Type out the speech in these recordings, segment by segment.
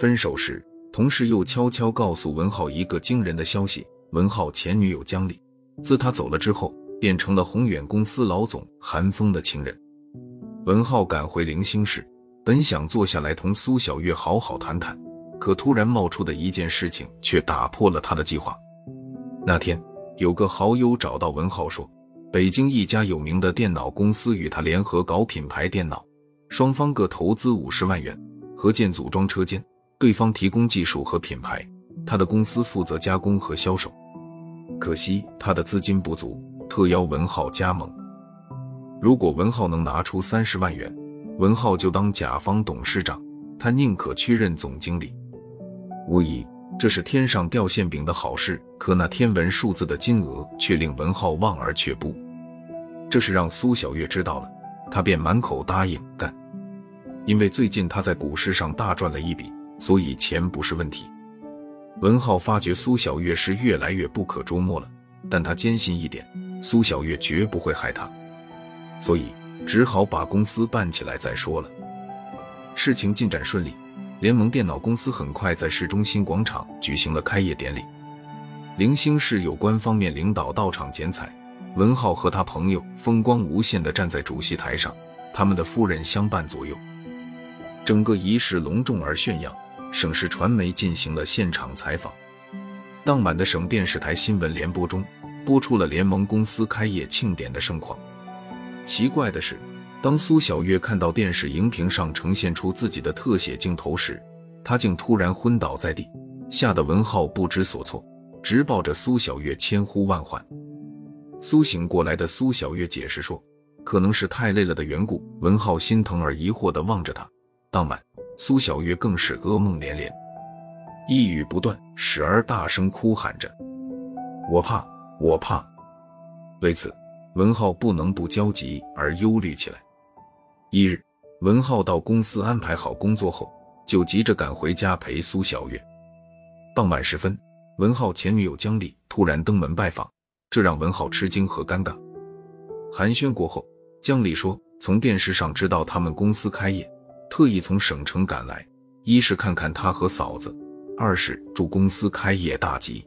分手时，同事又悄悄告诉文浩一个惊人的消息：文浩前女友江丽，自他走了之后，变成了宏远公司老总韩风的情人。文浩赶回零星市，本想坐下来同苏小月好好谈谈，可突然冒出的一件事情却打破了他的计划。那天，有个好友找到文浩说，北京一家有名的电脑公司与他联合搞品牌电脑，双方各投资五十万元，合建组装车间，对方提供技术和品牌，他的公司负责加工和销售。可惜他的资金不足，特邀文浩加盟。如果文浩能拿出三十万元，文浩就当甲方董事长，他宁可去任总经理。无疑，这是天上掉馅饼的好事。可那天文数字的金额却令文浩望而却步。这是让苏小月知道了，他便满口答应干。因为最近他在股市上大赚了一笔，所以钱不是问题。文浩发觉苏小月是越来越不可捉摸了，但他坚信一点：苏小月绝不会害他。所以只好把公司办起来再说了。事情进展顺利，联盟电脑公司很快在市中心广场举行了开业典礼。零星市有关方面领导到场剪彩，文浩和他朋友风光无限地站在主席台上，他们的夫人相伴左右。整个仪式隆重而炫耀，省市传媒进行了现场采访。当晚的省电视台新闻联播中播出了联盟公司开业庆典的盛况。奇怪的是，当苏小月看到电视荧屏上呈现出自己的特写镜头时，她竟突然昏倒在地，吓得文浩不知所措，直抱着苏小月千呼万唤。苏醒过来的苏小月解释说，可能是太累了的缘故。文浩心疼而疑惑地望着她。当晚，苏小月更是噩梦连连，一语不断，时而大声哭喊着：“我怕，我怕。”为此。文浩不能不焦急而忧虑起来。一日，文浩到公司安排好工作后，就急着赶回家陪苏小月。傍晚时分，文浩前女友江丽突然登门拜访，这让文浩吃惊和尴尬。寒暄过后，江丽说从电视上知道他们公司开业，特意从省城赶来，一是看看他和嫂子，二是祝公司开业大吉。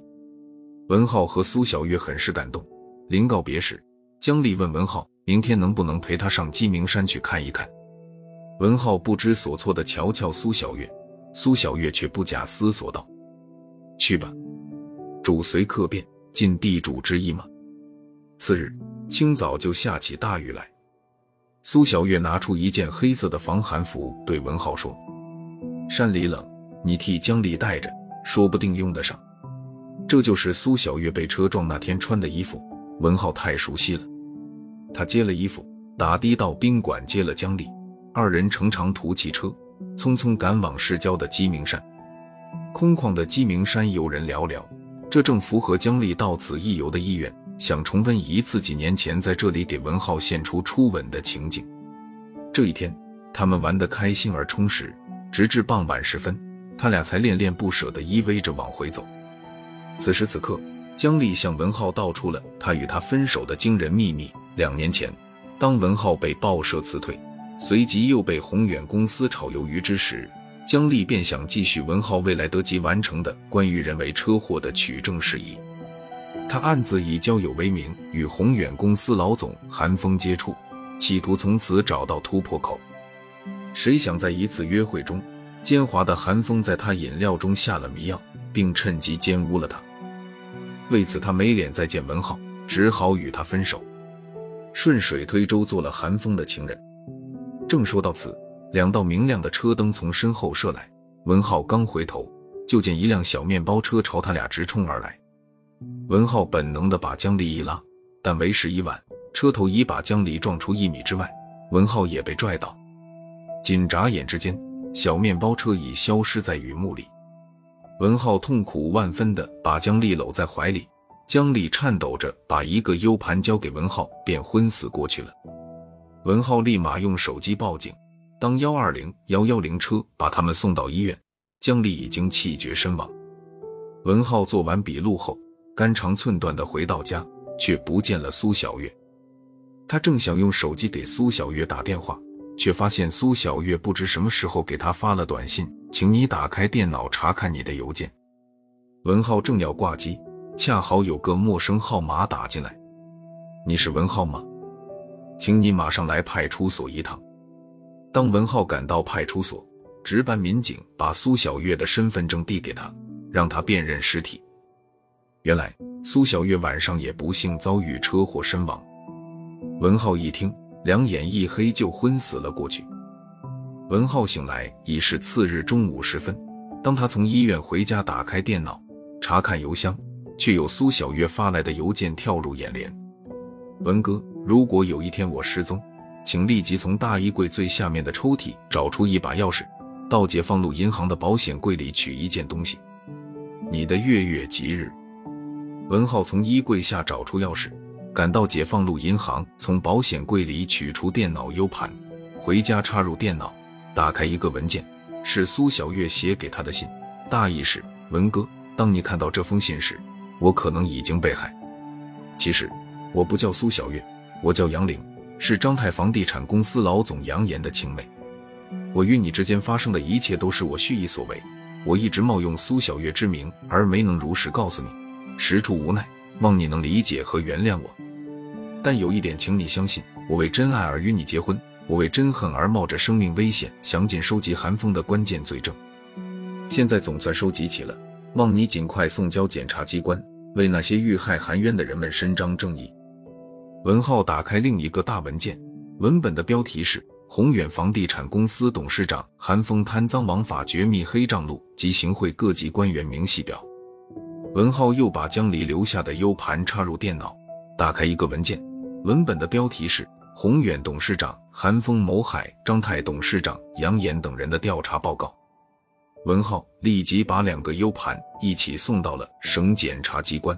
文浩和苏小月很是感动。临告别时，江丽问文浩：“明天能不能陪他上鸡鸣山去看一看？”文浩不知所措的瞧瞧苏小月，苏小月却不假思索道：“去吧，主随客便，尽地主之谊嘛。”次日清早就下起大雨来，苏小月拿出一件黑色的防寒服，对文浩说：“山里冷，你替江丽带着，说不定用得上。”这就是苏小月被车撞那天穿的衣服，文浩太熟悉了。他接了衣服，打的到宾馆接了江丽，二人乘长途汽车，匆匆赶往市郊的鸡鸣山。空旷的鸡鸣山游人寥寥，这正符合江丽到此一游的意愿，想重温一次几年前在这里给文浩献出初吻的情景。这一天，他们玩得开心而充实，直至傍晚时分，他俩才恋恋不舍地依偎着往回走。此时此刻，江丽向文浩道出了他与他分手的惊人秘密。两年前，当文浩被报社辞退，随即又被宏远公司炒鱿鱼之时，姜丽便想继续文浩未来得及完成的关于人为车祸的取证事宜。他暗自以交友为名，与宏远公司老总韩风接触，企图从此找到突破口。谁想在一次约会中，奸猾的韩风在他饮料中下了迷药，并趁机奸污了他。为此，他没脸再见文浩，只好与他分手。顺水推舟做了韩风的情人。正说到此，两道明亮的车灯从身后射来，文浩刚回头，就见一辆小面包车朝他俩直冲而来。文浩本能的把江离一拉，但为时已晚，车头已把江离撞出一米之外，文浩也被拽倒。仅眨眼之间，小面包车已消失在雨幕里。文浩痛苦万分的把江丽搂在怀里。江丽颤抖着把一个 U 盘交给文浩，便昏死过去了。文浩立马用手机报警。当幺二零、幺幺零车把他们送到医院，江丽已经气绝身亡。文浩做完笔录后，肝肠寸断的回到家，却不见了苏小月。他正想用手机给苏小月打电话，却发现苏小月不知什么时候给他发了短信，请你打开电脑查看你的邮件。文浩正要挂机，恰好有个陌生号码打进来：“你是文浩吗？请你马上来派出所一趟。”当文浩赶到派出所，值班民警把苏小月的身份证递给他，让他辨认尸体。原来苏小月晚上也不幸遭遇车祸身亡。文浩一听。两眼一黑，就昏死了过去。文浩醒来已是次日中午时分。当他从医院回家，打开电脑查看邮箱，却有苏小月发来的邮件跳入眼帘：“文哥，如果有一天我失踪，请立即从大衣柜最下面的抽屉找出一把钥匙，到解放路银行的保险柜里取一件东西。你的月月吉日。”文浩从衣柜下找出钥匙。赶到解放路银行，从保险柜里取出电脑 U 盘，回家插入电脑，打开一个文件，是苏小月写给他的信，大意是：文哥，当你看到这封信时，我可能已经被害。其实我不叫苏小月，我叫杨玲，是张泰房地产公司老总杨岩的青梅。我与你之间发生的一切都是我蓄意所为，我一直冒用苏小月之名，而没能如实告诉你，实出无奈，望你能理解和原谅我。但有一点，请你相信，我为真爱而与你结婚，我为真恨而冒着生命危险详尽收集韩风的关键罪证。现在总算收集齐了，望你尽快送交检察机关，为那些遇害含冤的人们伸张正义。文浩打开另一个大文件，文本的标题是《宏远房地产公司董事长韩风贪赃枉法绝密黑账录及行贿各级官员明细表》。文浩又把江离留下的 U 盘插入电脑，打开一个文件。文本的标题是“宏远董事长韩风谋害张泰董事长杨岩等人的调查报告”。文浩立即把两个 U 盘一起送到了省检察机关。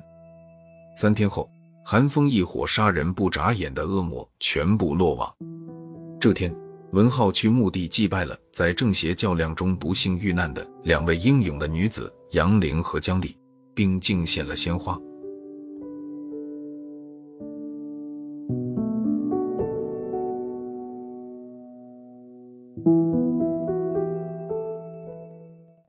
三天后，韩风一伙杀人不眨眼的恶魔全部落网。这天，文浩去墓地祭拜了在正邪较量中不幸遇难的两位英勇的女子杨玲和江丽，并敬献了鲜花。